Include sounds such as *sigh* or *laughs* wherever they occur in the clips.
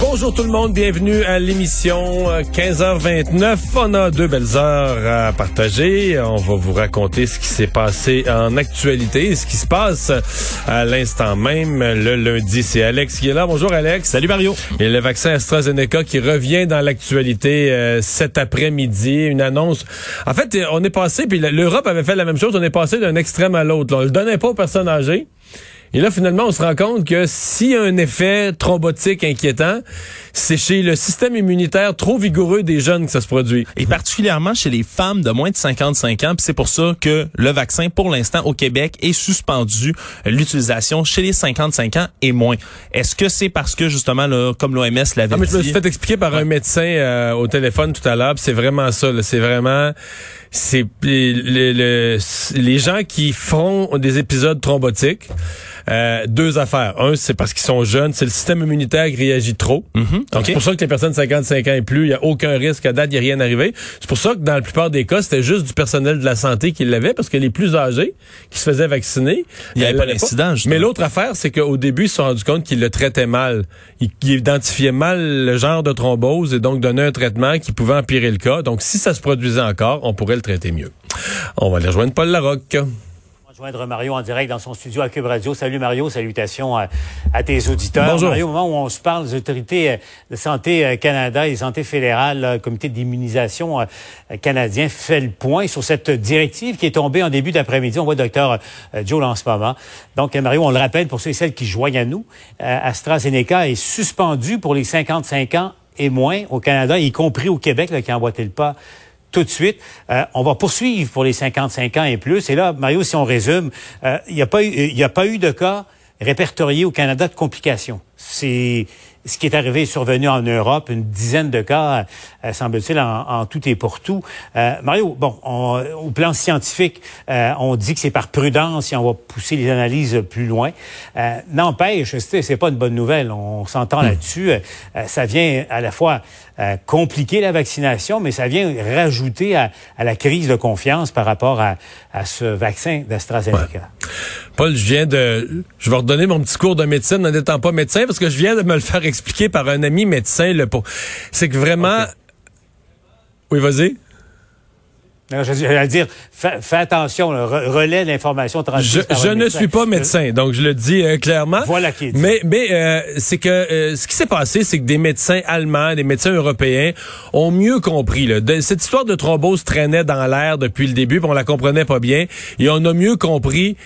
Bonjour tout le monde, bienvenue à l'émission 15h29. Euh, On a deux belles heures à partager. On va vous raconter ce qui s'est passé en actualité, ce qui se passe à l'instant même. Le lundi, c'est Alex qui est là. Bonjour Alex. Salut Mario. Et le vaccin AstraZeneca qui revient dans l'actualité euh, cet après-midi. Une annonce. En fait, on est passé, puis l'Europe avait fait la même chose. On est passé d'un extrême à l'autre. On le donnait pas aux personnes âgées. Et là, finalement, on se rend compte que s'il y a un effet thrombotique inquiétant, c'est chez le système immunitaire trop vigoureux des jeunes que ça se produit. Et particulièrement chez les femmes de moins de 55 ans. C'est pour ça que le vaccin, pour l'instant, au Québec, est suspendu l'utilisation chez les 55 ans et moins. Est-ce que c'est parce que, justement, là, comme l'OMS l'avait dit... mais je me suis fait expliquer par un médecin euh, au téléphone tout à l'heure. C'est vraiment ça. C'est vraiment... C'est les, les gens qui font des épisodes thrombotiques. Euh, deux affaires. Un, c'est parce qu'ils sont jeunes, c'est le système immunitaire qui réagit trop. Mhm. Donc c'est pour ça que les personnes de 55 ans et plus, il n'y a aucun risque à date, il n'y a rien arrivé. C'est pour ça que dans la plupart des cas, c'était juste du personnel de la santé qui l'avait, parce que les plus âgés qui se faisaient vacciner, il n'y avait pas d'incident. Mais l'autre affaire, c'est qu'au début, ils se sont rendus compte qu'ils le traitaient mal. Ils, ils, identifiaient mal le genre de thrombose et donc donnaient un traitement qui pouvait empirer le cas. Donc si ça se produisait encore, on pourrait le traiter mieux. On va aller rejoindre Paul Larocque joindre Mario en direct dans son studio à Cube Radio. Salut Mario, salutations à, tes auditeurs. Bonjour. Mario, au moment où on se parle, des autorités euh, de santé euh, Canada et santé fédérale, le comité d'immunisation euh, canadien fait le point sur cette directive qui est tombée en début d'après-midi. On voit le docteur Joe en ce moment. Donc Mario, on le rappelle pour ceux et celles qui joignent à nous, AstraZeneca est suspendu pour les 55 ans et moins au Canada, y compris au Québec, là, qui a emboîté le pas tout de suite. Euh, on va poursuivre pour les 55 ans et plus. Et là, Mario, si on résume, euh, il n'y a, pas eu, a pas eu de cas répertoriés au Canada de complications. C'est ce qui est arrivé est survenu en Europe, une dizaine de cas, euh, semble-t-il, en, tout et pour tout. Euh, Mario, bon, au plan scientifique, euh, on dit que c'est par prudence et on va pousser les analyses plus loin. N'empêche, c'est pas une bonne nouvelle. On s'entend hmm. là-dessus. ça vient à la fois compliquer la vaccination, mais ça vient rajouter à, la crise de confiance par rapport à, ce vaccin d'AstraZeneca. Paul, je viens de, je vais redonner mon petit cours de médecine en n'étant pas médecin parce que je viens de me le faire expliqué par un ami médecin. C'est que vraiment... Oui, vas-y. J'allais dire, fais, attention, relais l'information transmise. Je, je ne suis pas médecin, donc je le dis euh, clairement. Voilà qui est dit. Mais, mais euh, c'est que euh, ce qui s'est passé, c'est que des médecins allemands, des médecins européens ont mieux compris. Là. cette histoire de thrombose traînait dans l'air depuis le début, puis on la comprenait pas bien, et on a mieux compris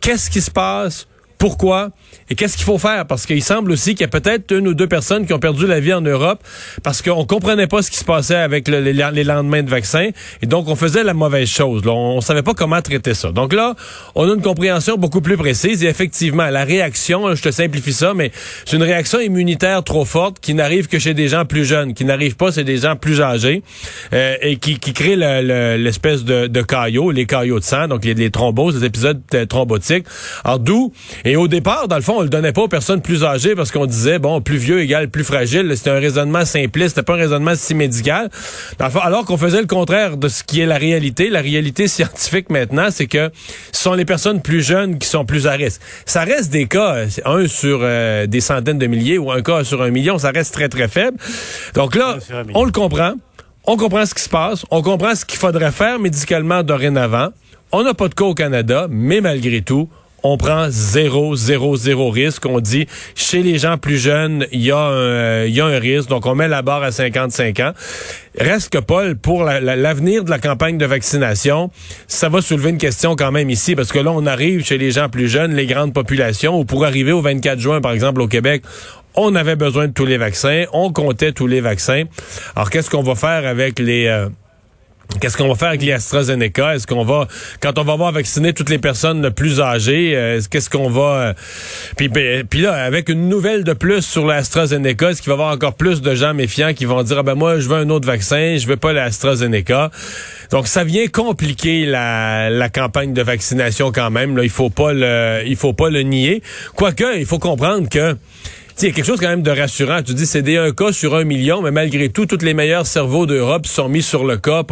qu'est-ce qui se passe, pourquoi et qu'est-ce qu'il faut faire? Parce qu'il semble aussi qu'il y a peut-être une ou deux personnes qui ont perdu la vie en Europe parce qu'on comprenait pas ce qui se passait avec les, lendemains de vaccins et donc on faisait la mauvaise chose. On, savait pas comment traiter ça. Donc là, on a une compréhension beaucoup plus précise et effectivement, la réaction, je te simplifie ça, mais c'est une réaction immunitaire trop forte qui n'arrive que chez des gens plus jeunes, qui n'arrive pas chez des gens plus âgés euh, et qui, crée l'espèce de, de les caillots de sang, donc les, les thromboses, les épisodes euh, thrombotiques. Alors d'où et au départ, dans le fond, on le donnait pas aux personnes plus âgées parce qu'on disait, bon, plus vieux égale plus fragile. C'était un raisonnement simpliste, c'était pas un raisonnement si médical. Dans le fond, alors qu'on faisait le contraire de ce qui est la réalité. La réalité *laughs* scientifique maintenant, c'est que ce sont les personnes plus jeunes qui sont plus à risque. Ça reste des cas, euh, un sur euh, des centaines de milliers ou un cas sur un million, ça reste très, très faible. Donc là, on le comprend. On comprend ce qui se passe. On comprend ce qu'il faudrait faire médicalement dorénavant. On n'a pas de cas au Canada, mais malgré tout, on prend zéro, zéro, zéro risque. On dit, chez les gens plus jeunes, il y, a un, un risque. Donc, on met la barre à 55 ans. Reste que, Paul, pour l'avenir de la campagne de vaccination, ça va soulever une question quand même ici, parce que là, on arrive chez les gens plus jeunes, les grandes populations, ou pour arriver au 24 juin, par exemple, au Québec, on avait besoin de tous les vaccins, on comptait tous les vaccins. Alors, qu'est-ce qu'on va faire avec les... Euh, Qu'est-ce qu'on va faire avec l'AstraZeneca? Est-ce qu'on va, quand on va avoir vacciné toutes les personnes les plus âgées, euh, qu'est-ce qu'on va... Euh, puis, ben, puis là, avec une nouvelle de plus sur l'AstraZeneca, est-ce qu'il va y avoir encore plus de gens méfiants qui vont dire, ah ben moi, je veux un autre vaccin, je veux pas l'AstraZeneca? Donc, ça vient compliquer la, la campagne de vaccination quand même. Là, il faut pas le, il faut pas le nier. Quoique, il faut comprendre que il y a quelque chose quand même de rassurant. Tu dis c'est des un cas sur un million, mais malgré tout, tous les meilleurs cerveaux d'Europe sont mis sur le cas.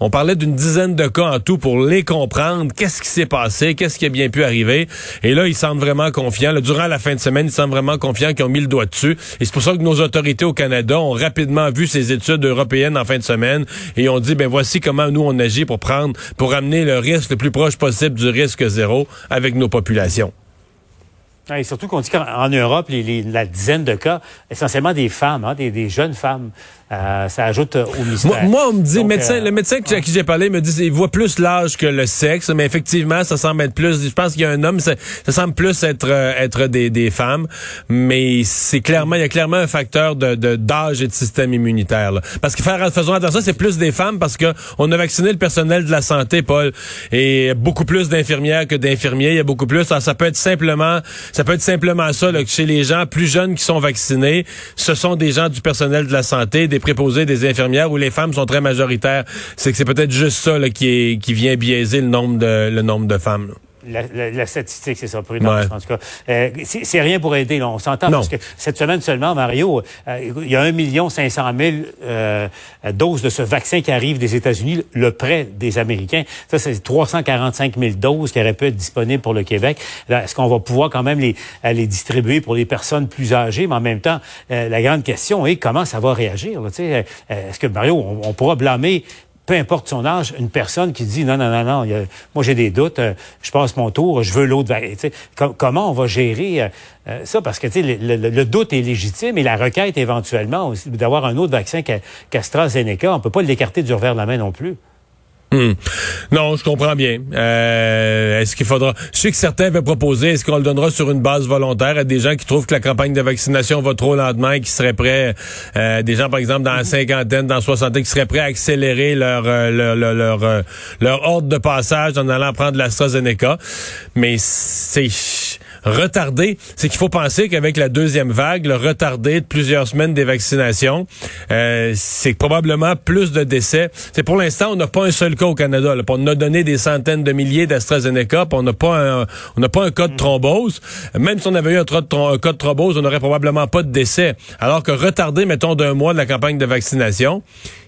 on parlait d'une dizaine de cas en tout pour les comprendre. Qu'est-ce qui s'est passé? Qu'est-ce qui a bien pu arriver? Et là, ils semblent vraiment confiants. durant la fin de semaine, ils semblent vraiment confiants qu'ils ont mis le doigt dessus. Et c'est pour ça que nos autorités au Canada ont rapidement vu ces études européennes en fin de semaine et ont dit, ben voici comment nous on agit pour prendre, pour amener le risque le plus proche possible du risque zéro avec nos populations. Et surtout qu'on dit qu'en Europe, les, la dizaine de cas, essentiellement des femmes, hein, des, des, jeunes femmes. Euh, ça ajoute au mystère. Moi, on me dit, médecin, euh, le médecin à qui j'ai parlé me dit il voit plus l'âge que le sexe, mais effectivement, ça semble être plus. Je pense qu'il y a un homme, ça, ça semble plus être euh, être des, des femmes, mais c'est clairement, il y a clairement un facteur de d'âge et de système immunitaire. Là. Parce que faire faisons attention, c'est plus des femmes parce que on a vacciné le personnel de la santé, Paul, et beaucoup plus d'infirmières que d'infirmiers. Il y a beaucoup plus. ça peut être simplement ça peut être simplement ça, là, que chez les gens plus jeunes qui sont vaccinés, ce sont des gens du personnel de la santé, des préposés, des infirmières, où les femmes sont très majoritaires. C'est que c'est peut-être juste ça qui, vient biaiser le nombre de femmes. La, la, statistique, c'est ça, prudence, en tout cas. Euh, c'est rien pour aider, là, on s'entend, parce que cette semaine seulement, Mario, euh, il y a 1 million 500 000 euh, doses de ce vaccin qui arrive des États-Unis, le prêt des Américains. Ça, c'est 345 000 doses qui auraient pu être disponibles pour le Québec. Est-ce qu'on va pouvoir quand même les, les distribuer pour les personnes plus âgées? Mais en même temps, la grande question est comment ça va réagir? Est-ce que, Mario, on, on pourra blâmer peu importe son âge, une personne qui dit non, non, non, non, moi j'ai des doutes, euh, je passe mon tour, je veux l'autre. comment on va gérer euh, euh, ça? Parce que le, le, le, doute est légitime et la requête éventuellement d'avoir un autre vaccin qu'AstraZeneca, on peut pas l'écarter du revers de la main non plus. Hmm. Non, je comprends bien. Euh, est-ce qu'il faudra... Je sais que certains avaient proposé, est-ce qu'on le donnera sur une base volontaire à des gens qui trouvent que la campagne de vaccination va trop lentement et qui seraient prêts, euh, des gens par exemple dans la cinquantaine, dans la soixantaine, qui seraient prêts à accélérer leur euh, leur, leur, leur, ordre de passage en allant prendre l'AstraZeneca? Mais c'est retardé, c'est qu'il faut penser qu'avec la deuxième vague, le retardé de plusieurs semaines des vaccinations, euh, c'est probablement plus de décès. C'est pour l'instant, on n'a pas un seul cas au Canada. Là. On a donné des centaines de milliers d'AstraZeneca, on n'a pas un, on n'a pas un cas de thrombose. Même si on avait eu un, cas de thrombose, on n'aurait probablement pas de décès. Alors que retardé, mettons, d'un mois de la campagne de vaccination,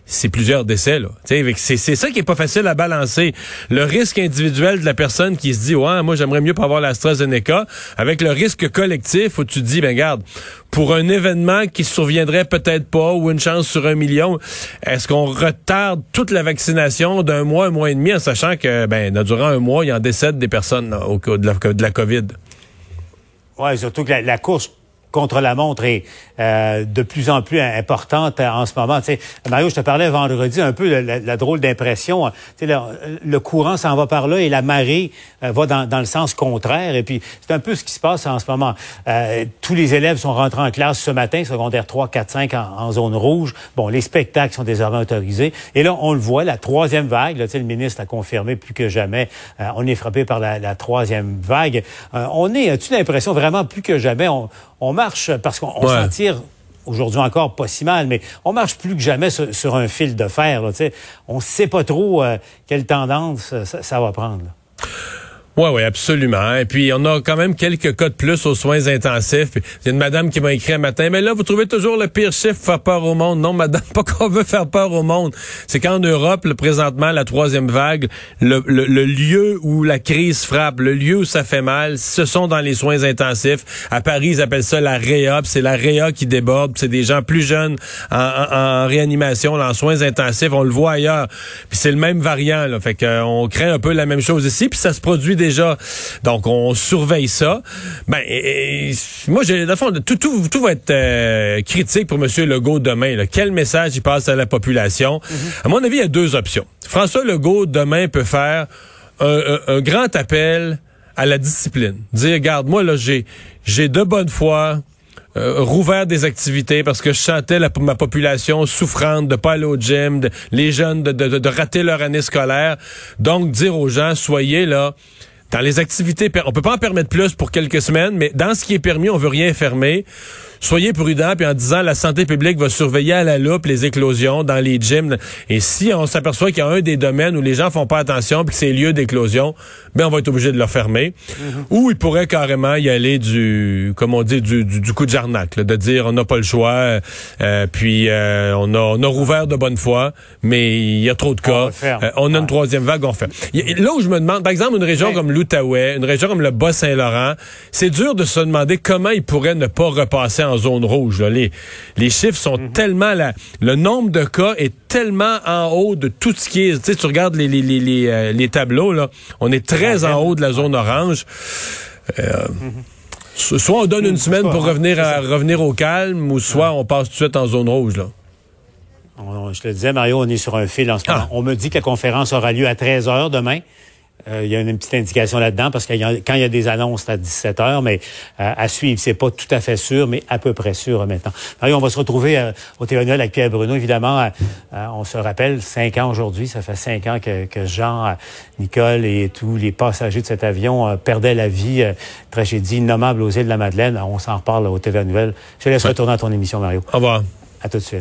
c'est plusieurs décès. Là. C'est, ça qui est pas facile à balancer. Le risque individuel de la personne qui se dit ouais, moi j'aimerais mieux pas avoir l'AstraZeneca, avec le risque collectif où tu dis ben garde, pour un événement qui surviendrait peut-être pas ou une chance sur un million, est-ce qu'on retarde toute la vaccination d'un mois, un mois et demi en sachant que ben durant un mois, il y en décède des personnes au de la, de la COVID? Ouais, surtout que la course contre la montre est euh, de plus en plus importante en ce moment. Mario, je te parlais vendredi un peu la, drôle d'impression. Tu sais, le, courant s'en va par là et la marée euh, va dans, le sens contraire. Et puis, c'est un peu ce qui se passe en ce moment. Euh, tous les élèves sont rentrés en classe ce matin, secondaire 3, 4, 5 en, zone rouge. Bon, les spectacles sont désormais autorisés. Et là, on le voit, la troisième vague, là, le ministre a confirmé plus que jamais, on est frappé par la, la troisième vague. on est, as-tu l'impression vraiment plus que jamais, on, on marche parce qu'on s'en tire aujourd'hui encore pas si mal, mais on marche plus que jamais sur, un fil de fer. Là, on ne sait pas trop euh, quelle tendance ça, va prendre. Oui, oui, absolument. Et puis, on a quand même quelques cas de plus aux soins intensifs. Il y a une madame qui m'a écrit un matin, mais là, vous trouvez toujours le pire chiffre faire peur au monde. Non, madame, *laughs* pas qu'on veut faire peur au monde. C'est qu'en Europe, le, présentement, la troisième vague, le, lieu où la crise frappe, le lieu où ça fait mal, ce sont dans les soins intensifs. À Paris, ils appellent ça la réa. C'est la réa qui déborde. C'est des gens plus jeunes en, réanimation, en soins intensifs. On le voit ailleurs. Puis c'est le même variant. Là. Fait qu'on crée un peu la même chose ici. Puis ça se produit des déjà. Donc, on surveille ça. Ben, moi, j'ai, dans fond, tout, tout, tout va être euh, critique pour M. Legault demain. Quel message il passe à la population? Mm-hmm. À mon avis, il y a deux options. François Legault, demain, peut faire un, grand appel à la discipline. Dire, regarde, moi, là, j'ai, j'ai de bonne foi, euh, rouvert des activités parce que je sentais la, ma population souffrante de pas aller au gym, les jeunes de, de, de, rater leur année scolaire. Donc, dire aux gens, soyez là. Dans les activités, on peut pas en permettre plus pour quelques semaines, mais dans ce qui est permis, on veut rien fermer soyez prudents, puis en disant la santé publique va surveiller à la loupe les éclosions dans les gyms. Et si on s'aperçoit qu'il y a un des domaines où les gens font pas attention, puis que c'est lieu d'éclosion, ben on va être obligé de le fermer. Mhm. Ou il pourrait carrément y aller du, comme on dit, du, du, coup de jarnac, de dire on n'a pas le choix, euh, puis euh, on, a, on a rouvert de bonne foi, mais il y a trop de cas. On, euh, a une troisième vague, on fait. Là où je me demande, par exemple, une région comme l'Outaouais, une région comme le Bas-Saint-Laurent, c'est dur de se demander comment ils pourraient ne pas repasser en zone rouge. Les, les chiffres sont mhm. tellement là. Le nombre de cas est tellement en haut de tout ce qui est. Tu sais, tu regardes les, les, les, euh, les, tableaux, là. On est très en haut de la zone orange. Euh, mhm. Soit on donne une semaine pour revenir, à, revenir au calme, ou soit on passe tout de suite en zone rouge. Là. je te disais, Mario, on est sur un fil en ce moment. Ah. On me dit que la conférence aura lieu à 13 h demain. Euh, il y a une petite indication là-dedans parce que quand il y a des annonces, c'est à 17 heures, mais euh, à suivre, c'est pas tout à fait sûr, mais à peu près sûr maintenant. on va se retrouver euh, au TV avec Pierre Bruno. Évidemment, on se rappelle, cinq ans aujourd'hui, ça fait cinq ans que, Jean, Nicole et tous les passagers de cet avion perdaient la vie. tragédie innommable aux îles de la Madeleine. On s'en reparle au TV Nouvelle. Je te laisse retourner à ton émission, Mario. Au revoir. À tout de suite.